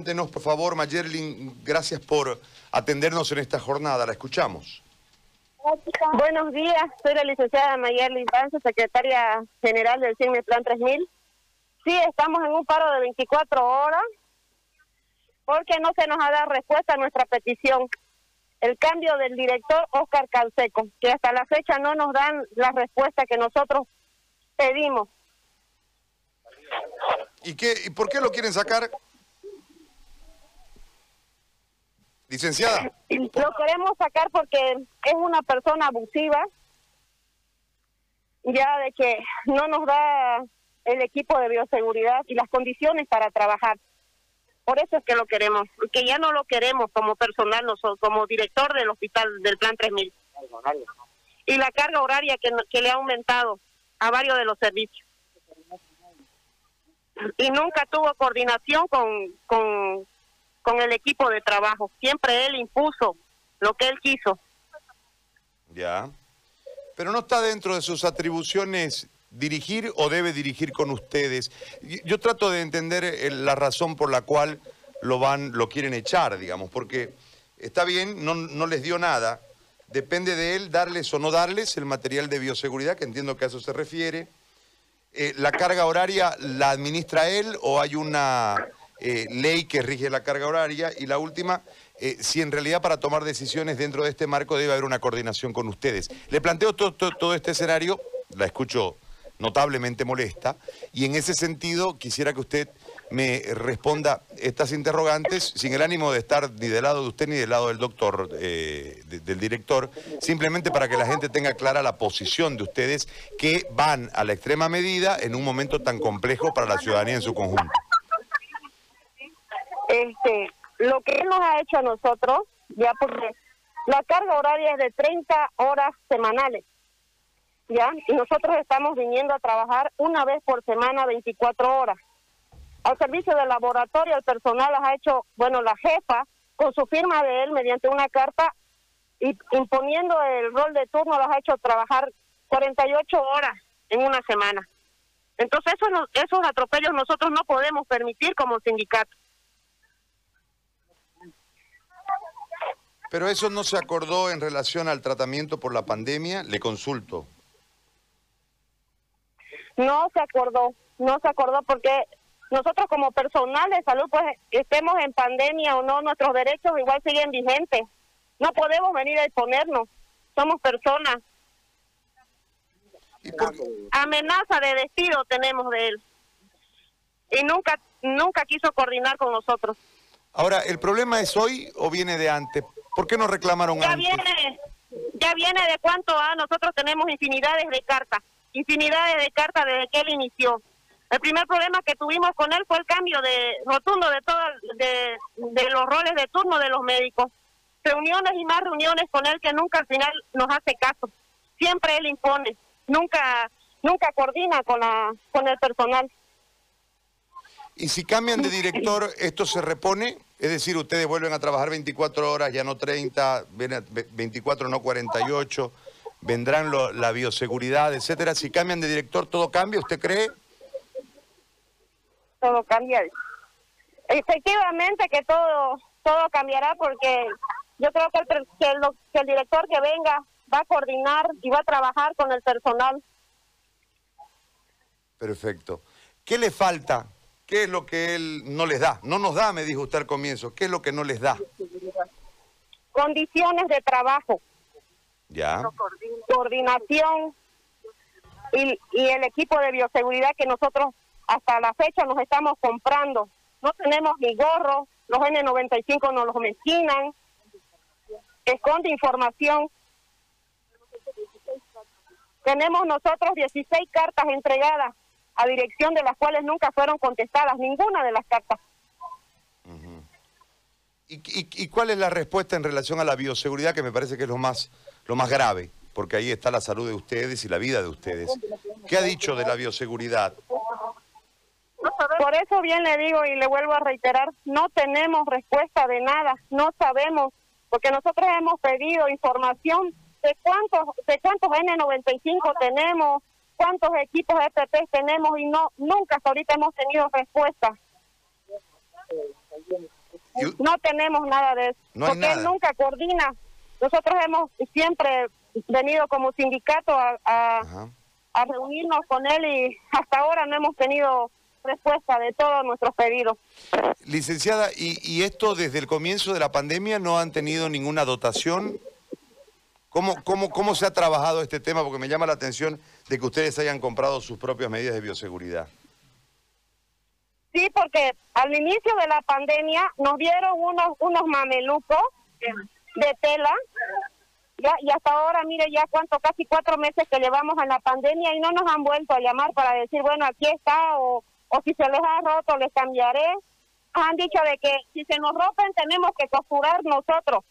Cuéntenos, por favor, Mayerlin, gracias por atendernos en esta jornada. La escuchamos. Buenos días, soy la licenciada Mayerlin Pance, secretaria general del CIME Plan 3000. Sí, estamos en un paro de 24 horas porque no se nos ha dado respuesta a nuestra petición. El cambio del director Oscar Calseco, que hasta la fecha no nos dan la respuesta que nosotros pedimos. ¿Y, qué, y por qué lo quieren sacar? Licenciada. Lo queremos sacar porque es una persona abusiva, ya de que no nos da el equipo de bioseguridad y las condiciones para trabajar. Por eso es que lo queremos, porque ya no lo queremos como personal, nosotros, como director del hospital del Plan 3000. Y la carga horaria que, que le ha aumentado a varios de los servicios. Y nunca tuvo coordinación con, con, con el equipo de trabajo. Siempre él impuso lo que él quiso. Ya. Pero no está dentro de sus atribuciones dirigir o debe dirigir con ustedes. Yo trato de entender eh, la razón por la cual lo van, lo quieren echar, digamos, porque está bien, no, no les dio nada. Depende de él darles o no darles el material de bioseguridad, que entiendo que a eso se refiere. Eh, ¿La carga horaria la administra él o hay una eh, ley que rige la carga horaria y la última, eh, si en realidad para tomar decisiones dentro de este marco debe haber una coordinación con ustedes. Le planteo todo, este escenario, la escucho notablemente molesta, y en ese sentido quisiera que usted me responda estas interrogantes sin el ánimo de estar ni del lado de usted ni del lado del doctor, eh, del director, simplemente para que la gente tenga clara la posición de ustedes que van a la extrema medida en un momento tan complejo para la ciudadanía en su conjunto este, lo que él nos ha hecho a nosotros, ya porque la carga horaria es de 30 horas semanales, ¿ya? Y nosotros estamos viniendo a trabajar una vez por semana, 24 horas. Al servicio del laboratorio, el personal las ha hecho, bueno, la jefa, con su firma de él, mediante una carta, y imponiendo el rol de turno, las ha hecho trabajar 48 horas en una semana. Entonces, eso esos atropellos nosotros no podemos permitir como sindicato. Pero eso no se acordó en relación al tratamiento por la pandemia, le consulto. No se acordó, no se acordó porque nosotros como personal de salud, pues estemos en pandemia o no, nuestros derechos igual siguen vigentes. No podemos venir a exponernos, somos personas. Amenaza de despido tenemos de él. Y nunca, nunca quiso coordinar con nosotros. Ahora, ¿el problema es hoy o viene de antes? ¿Por qué no reclamaron ya Viene, ya viene de cuánto a nosotros tenemos infinidades de cartas, infinidades de cartas desde que él inició. El primer problema que tuvimos con él fue el cambio de rotundo de todo, de, de los roles de turno de los médicos. Reuniones y más reuniones con él que nunca al final nos hace caso. Siempre él impone, nunca nunca coordina con la con el personal. ¿Y si cambian de director, esto se repone? Es decir, ustedes vuelven a trabajar 24 horas, ya no 30, 24, no 48, vendrán la bioseguridad, etcétera. Si cambian de director, ¿todo cambia, usted cree? Todo cambia. Efectivamente que todo todo cambiará porque yo creo que el, que el director que venga va a coordinar y va a trabajar con el personal. Perfecto. ¿Qué le falta ¿Qué es lo que él no les da? No nos da, me dijo usted al comienzo. ¿Qué es lo que no les da? Condiciones de trabajo. Ya. Coordinación y, y el equipo de bioseguridad que nosotros hasta la fecha nos estamos comprando. No tenemos ni gorro, los N95 nos los mezquinan, esconde información. Tenemos nosotros 16 cartas entregadas a dirección de las cuales nunca fueron contestadas ninguna de las cartas. ¿Y, cuál es la respuesta en relación a la bioseguridad, que me parece que es lo más, lo más grave? Porque ahí está la salud de ustedes y la vida de ustedes. ¿Qué ha dicho de la bioseguridad? Por eso bien le digo y le vuelvo a reiterar, no tenemos respuesta de nada, no sabemos, porque nosotros hemos pedido información de cuántos de cuántos N95 tenemos, cuántos equipos EPP tenemos y no nunca hasta ahorita hemos tenido respuesta. No tenemos nada de eso, porque él nunca coordina. Nosotros hemos siempre venido como sindicato a, a reunirnos con él y hasta ahora no hemos tenido respuesta de todos nuestros pedidos. Licenciada, ¿y, ¿y, esto desde el comienzo de la pandemia no han tenido ninguna dotación? ¿Cómo, cómo, ¿Cómo se ha trabajado este tema? Porque me llama la atención de que ustedes hayan comprado sus propias medidas de bioseguridad. Sí, porque al inicio de la pandemia nos dieron unos, unos mamelucos de tela y hasta ahora, mire ya cuánto, casi cuatro meses que llevamos en la pandemia y no nos han vuelto a llamar para decir, bueno, aquí está o o si se les ha roto les cambiaré. Han dicho de que si se nos rompen tenemos que costurar nosotros.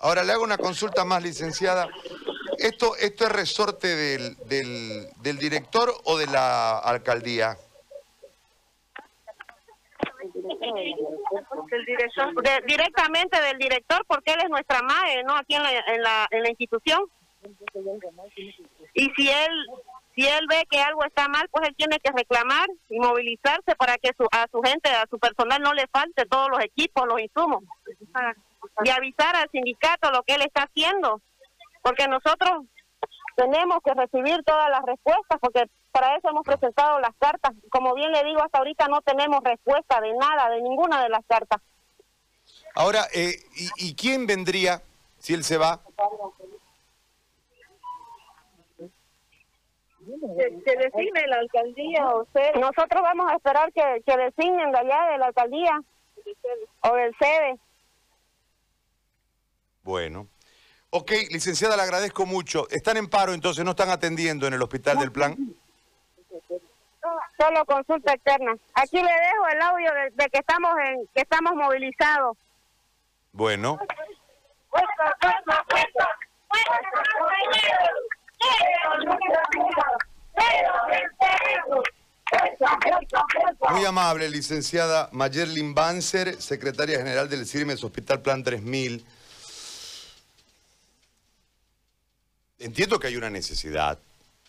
Ahora le hago una consulta más, licenciada. ¿Esto, esto es resorte del, del, director o de la alcaldía? Del director, directamente del director, porque él es nuestra madre, ¿no? Aquí en la, en la, en la institución. Y si él si él ve que algo está mal, pues él tiene que reclamar y movilizarse para que a su gente, a su personal no le falte todos los equipos, los insumos. Y avisar al sindicato lo que él está haciendo, porque nosotros tenemos que recibir todas las respuestas, porque para eso hemos presentado las cartas. Como bien le digo, hasta ahorita no tenemos respuesta de nada, de ninguna de las cartas. Ahora, eh, ¿y quién vendría si él se va? que, designe la alcaldía o sea, nosotros vamos a esperar que, que designen de allá de la alcaldía o del sede. Bueno. Ok, licenciada, le agradezco mucho. ¿Están en paro entonces? ¿No están atendiendo en el hospital del plan? Solo consulta externa. Aquí le dejo el audio de, que estamos en que estamos movilizados. Bueno. Muy amable, licenciada Mayerlin Banzer, secretaria general del CIRMES Hospital Plan 3000. Entiendo que hay una necesidad,